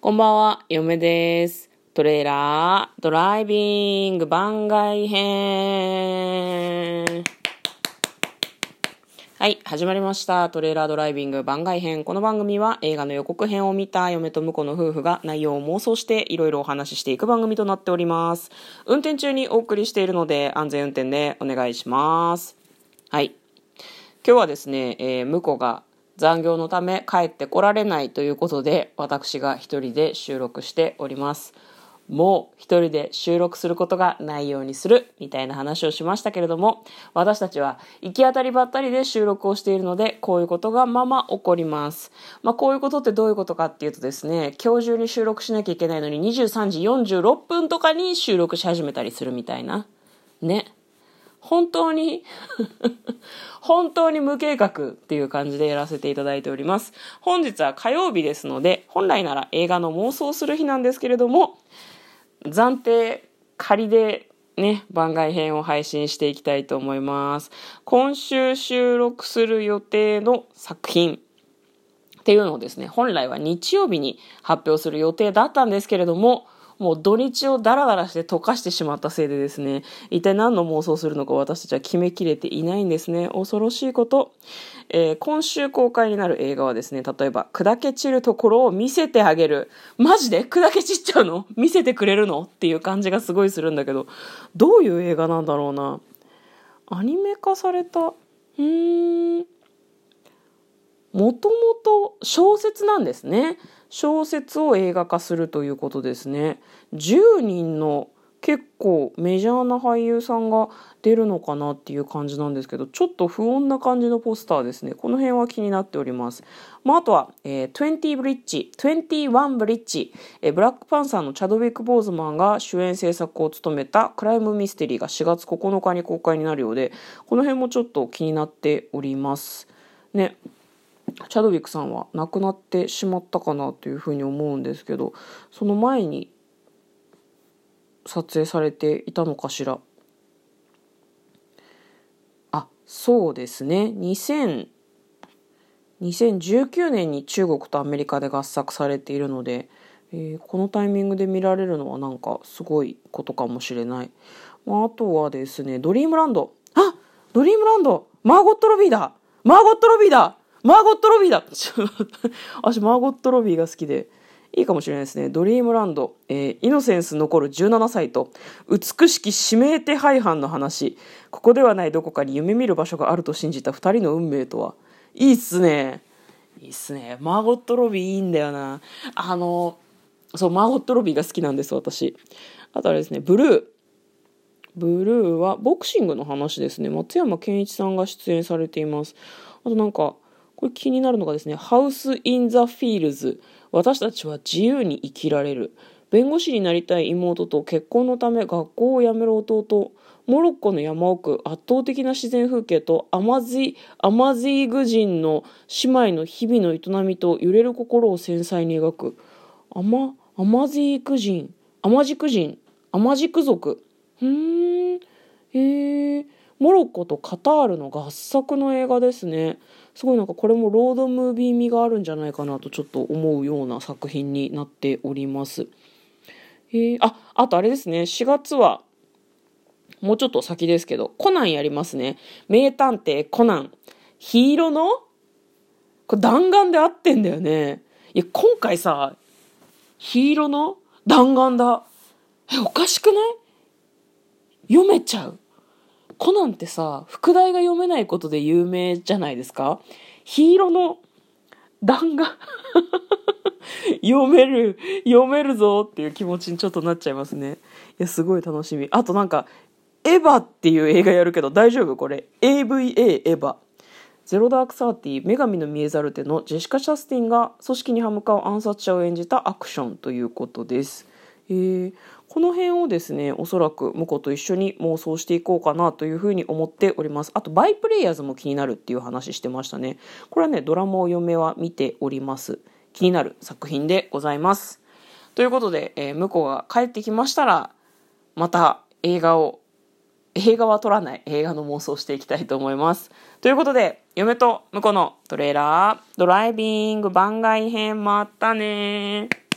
こんばんは、嫁です。トレーラードライビング番外編。はい、始まりました。トレーラードライビング番外編。この番組は映画の予告編を見た嫁と婿の夫婦が内容を妄想していろいろお話ししていく番組となっております。運転中にお送りしているので安全運転でお願いします。はい。今日はですね、えー、婿が残業のため帰ってこられないということで私が一人で収録しております。もう一人で収録することがないようにするみたいな話をしましたけれども私たちは行き当たりばったりで収録をしているのでこういうことがまま起こります。まあこういうことってどういうことかっていうとですね今日中に収録しなきゃいけないのに23時46分とかに収録し始めたりするみたいな。ね。本当に 本当に無計画っていう感じでやらせていただいております。本日は火曜日ですので、本来なら映画の妄想する日なんですけれども、暫定仮でね、番外編を配信していきたいと思います。今週収録する予定の作品っていうのをですね、本来は日曜日に発表する予定だったんですけれども、もう土日をダラダラして溶かしてしまったせいでですね、一体何の妄想するのか私たちは決めきれていないんですね。恐ろしいこと。えー今週公開になる映画はですね、例えば、砕け散るところを見せてあげる。マジで？砕け散っちゃうの？見せてくれるの？っていう感じがすごいするんだけど、どういう映画なんだろうな。アニメ化された、うーん、もともと小説なんですね。小説を映画化するということですね。10人の結構メジャーな俳優さんが出るのかなっていう感じなんですけど、ちょっと不穏な感じのポスターですね。この辺は気になっております。まあ、あとは、えー、20ブリッジ、21ブリッジ、えーブラックパンサーのチャドウィック・ボーズマンが主演制作を務めたクライムミステリーが4月9日に公開になるようで、この辺もちょっと気になっております。ね。チャドウィックさんは亡くなってしまったかなというふうに思うんですけどその前に撮影されていたのかしら？あそうですね。2000 2019年に中国とアメリカで合作されているので、えーこのタイミングで見られるのはなんかすごいことかもしれない、まあ、あとはですねドリームランド。あドリームランド。マーゴット・ロビーだ。マーゴット・ロビーだ。マーゴット・ロビーだ 私マーゴット・ロビーが好きでいいかもしれないですね。ドリームランド、えーイノセンス残る17歳と、美しき指名手配犯の話。ここではないどこかに夢見る場所があると信じた二人の運命とは。いいっすね。いいっすね。マーゴット・ロビーいいんだよな。あの、そう、マーゴット・ロビーが好きなんです、私。あとあれですね、ブルー。ブルーはボクシングの話ですね。松山ケンイチさんが出演されています。あとなんか、これ気になるのがですね、ハウス・イン・ザ・フィールズ。私たちは自由に生きられる。弁護士になりたい妹と結婚のため学校を辞める弟。モロッコの山奥、圧倒的な自然風景とアマジ、アマジーグ人の姉妹の日々の営みと揺れる心を繊細に描く。アマ、アマジーク人、アマジク人、アマジク族。うーん、へえ。モロッコとカタールの合作の映画ですね。すごいなんかこれもロードムービー味があるんじゃないかなとちょっと思うような作品になっております。へえ、あ、あとあれですね、4月は、もうちょっと先ですけど、コナンやりますね。名探偵コナン。ヒーローのこれ弾丸で合ってんだよね。いや、今回さ、ヒーローの弾丸だ。え、おかしくない？読めちゃう。コナンってさ、副題が読めないことで有名じゃないですか？ヒーローの弾丸 読める、読めるぞっていう気持ちにちょっとなっちゃいますね。いや、すごい楽しみ。あとなんか、エヴァっていう映画やるけど大丈夫これ？AVA エヴァ。ゼロダークサーティー女神の見えざる手のジェシカ・シャスティンが組織に歯向かう暗殺者を演じたアクションということです。えーこの辺をですねおそらく婿と一緒に妄想していこうかなというふうに思っております。あとバイプレイヤーズも気になるっていう話してましたね。これはねドラマを嫁は見ております。気になる作品でございます。ということで、えー向こうが帰ってきましたらまた映画を映画は撮らない。映画の妄想していきたいと思います。ということで嫁と婿のトレーラードライビング番外編またね